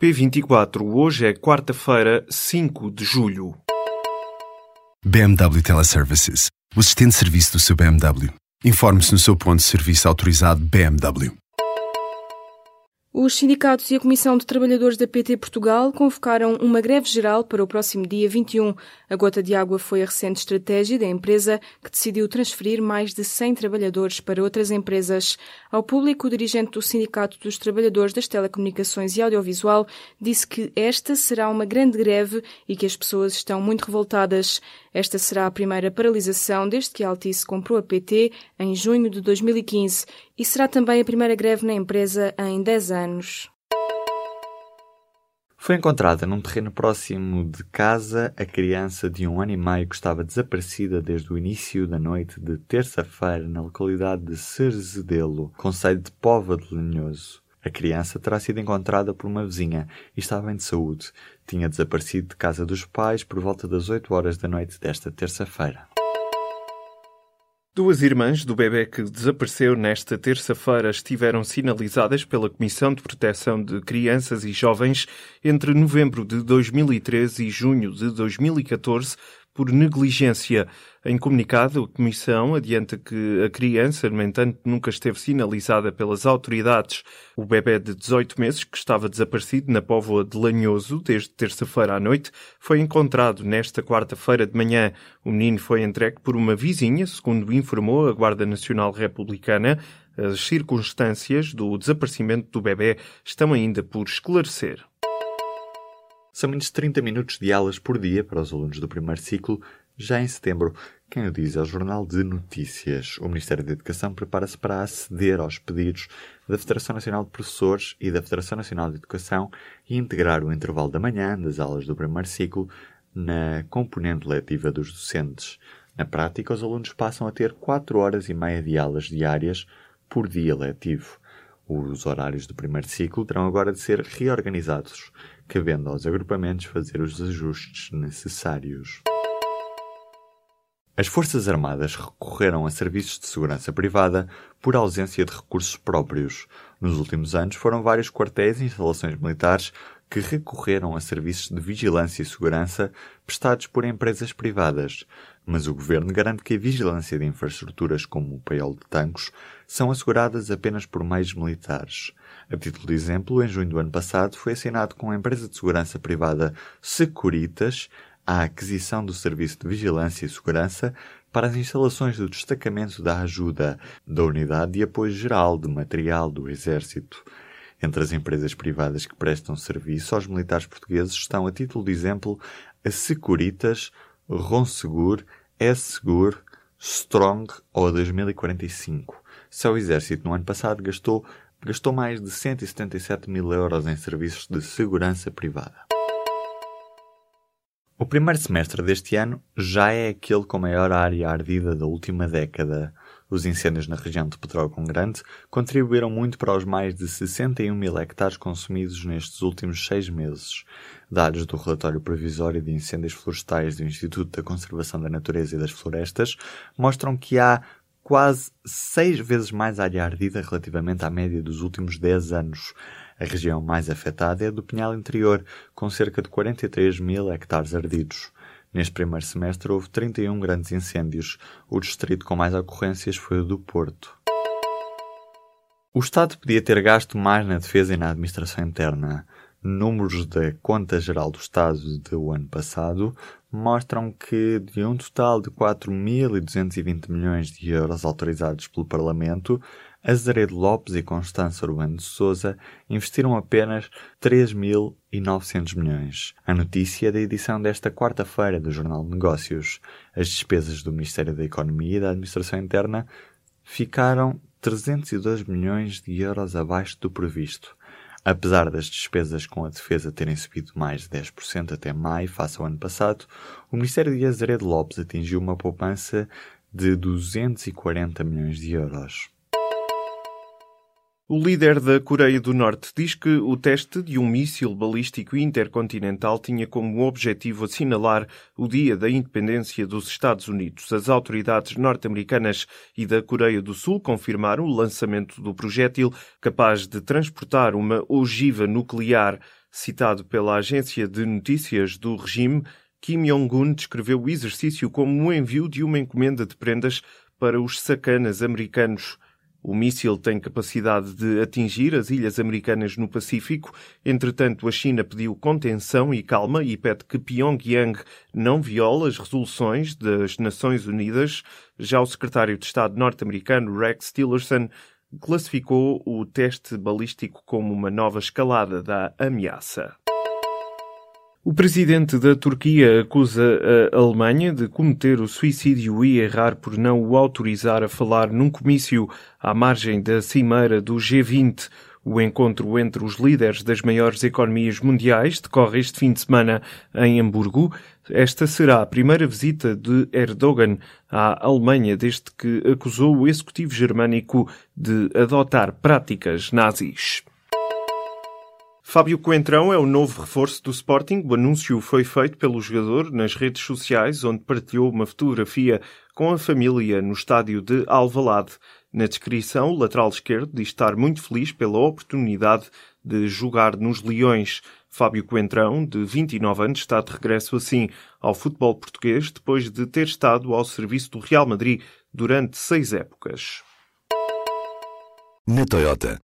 P24, hoje é quarta-feira, 5 de julho. BMW Teleservices, o assistente de serviço do seu BMW. Informe-se no seu ponto de serviço autorizado BMW. Os sindicatos e a Comissão de Trabalhadores da PT Portugal convocaram uma greve geral para o próximo dia 21. A gota de água foi a recente estratégia da empresa que decidiu transferir mais de 100 trabalhadores para outras empresas. Ao público, o dirigente do Sindicato dos Trabalhadores das Telecomunicações e Audiovisual disse que esta será uma grande greve e que as pessoas estão muito revoltadas. Esta será a primeira paralisação desde que a Altice comprou a PT em junho de 2015 e será também a primeira greve na empresa em 10 anos. Foi encontrada num terreno próximo de casa a criança de um ano e meio que estava desaparecida desde o início da noite de terça-feira na localidade de Cerzedelo, concelho de Pova de Linhoso. A criança terá sido encontrada por uma vizinha e estava bem de saúde. Tinha desaparecido de casa dos pais por volta das 8 horas da noite desta terça-feira. Duas irmãs do bebê que desapareceu nesta terça-feira estiveram sinalizadas pela Comissão de Proteção de Crianças e Jovens entre novembro de 2013 e junho de 2014 por negligência. Em comunicado, a Comissão adianta que a criança, no entanto, nunca esteve sinalizada pelas autoridades. O bebê de 18 meses, que estava desaparecido na póvoa de Lanhoso desde terça-feira à noite, foi encontrado nesta quarta-feira de manhã. O menino foi entregue por uma vizinha, segundo informou a Guarda Nacional Republicana. As circunstâncias do desaparecimento do bebê estão ainda por esclarecer. São menos de 30 minutos de aulas por dia para os alunos do primeiro ciclo, já em setembro. Quem o diz é o Jornal de Notícias. O Ministério da Educação prepara-se para aceder aos pedidos da Federação Nacional de Professores e da Federação Nacional de Educação e integrar o intervalo da manhã das aulas do primeiro ciclo na componente letiva dos docentes. Na prática, os alunos passam a ter 4 horas e meia de aulas diárias por dia letivo. Os horários do primeiro ciclo terão agora de ser reorganizados, cabendo aos agrupamentos fazer os ajustes necessários. As Forças Armadas recorreram a serviços de segurança privada por ausência de recursos próprios. Nos últimos anos foram vários quartéis e instalações militares que recorreram a serviços de vigilância e segurança prestados por empresas privadas, mas o governo garante que a vigilância de infraestruturas como o paiol de tanques são asseguradas apenas por meios militares. A título de exemplo, em junho do ano passado foi assinado com a empresa de segurança privada Securitas a aquisição do serviço de vigilância e segurança para as instalações do destacamento da ajuda da Unidade de Apoio Geral de Material do Exército. Entre as empresas privadas que prestam serviço aos militares portugueses estão, a título de exemplo, a Securitas, Ronsegur, S-Segur, Strong ou a 2045. Só o Exército no ano passado gastou, gastou mais de 177 mil euros em serviços de segurança privada. O primeiro semestre deste ano já é aquele com maior área ardida da última década. Os incêndios na região de Petrógão Grande contribuíram muito para os mais de 61 mil hectares consumidos nestes últimos seis meses. Dados do relatório provisório de incêndios florestais do Instituto da Conservação da Natureza e das Florestas mostram que há quase seis vezes mais área ardida relativamente à média dos últimos 10 anos. A região mais afetada é a do Pinhal Interior, com cerca de 43 mil hectares ardidos. Neste primeiro semestre houve 31 grandes incêndios. O distrito com mais ocorrências foi o do Porto. O Estado podia ter gasto mais na defesa e na administração interna. Números da Conta Geral do Estado do ano passado mostram que, de um total de 4.220 milhões de euros autorizados pelo Parlamento, Azeredo Lopes e Constança Urbano de Souza investiram apenas 3.900 milhões. A notícia é da edição desta quarta-feira do Jornal de Negócios. As despesas do Ministério da Economia e da Administração Interna ficaram 302 milhões de euros abaixo do previsto. Apesar das despesas com a defesa terem subido mais de 10% até maio, face ao ano passado, o Ministério de Azeredo Lopes atingiu uma poupança de 240 milhões de euros. O líder da Coreia do Norte diz que o teste de um míssil balístico intercontinental tinha como objetivo assinalar o dia da independência dos Estados Unidos. As autoridades norte-americanas e da Coreia do Sul confirmaram o lançamento do projétil capaz de transportar uma ogiva nuclear. Citado pela agência de notícias do regime, Kim Jong-un descreveu o exercício como o envio de uma encomenda de prendas para os sacanas americanos. O míssil tem capacidade de atingir as ilhas americanas no Pacífico. Entretanto, a China pediu contenção e calma e pede que Pyongyang não viole as resoluções das Nações Unidas. Já o secretário de Estado norte-americano Rex Tillerson classificou o teste balístico como uma nova escalada da ameaça. O presidente da Turquia acusa a Alemanha de cometer o suicídio e errar por não o autorizar a falar num comício à margem da cimeira do G20. O encontro entre os líderes das maiores economias mundiais decorre este fim de semana em Hamburgo. Esta será a primeira visita de Erdogan à Alemanha desde que acusou o executivo germânico de adotar práticas nazis. Fábio Coentrão é o novo reforço do Sporting. O anúncio foi feito pelo jogador nas redes sociais, onde partilhou uma fotografia com a família no estádio de Alvalade. Na descrição, o lateral esquerdo diz estar muito feliz pela oportunidade de jogar nos Leões. Fábio Coentrão, de 29 anos, está de regresso assim ao futebol português depois de ter estado ao serviço do Real Madrid durante seis épocas. Na Toyota,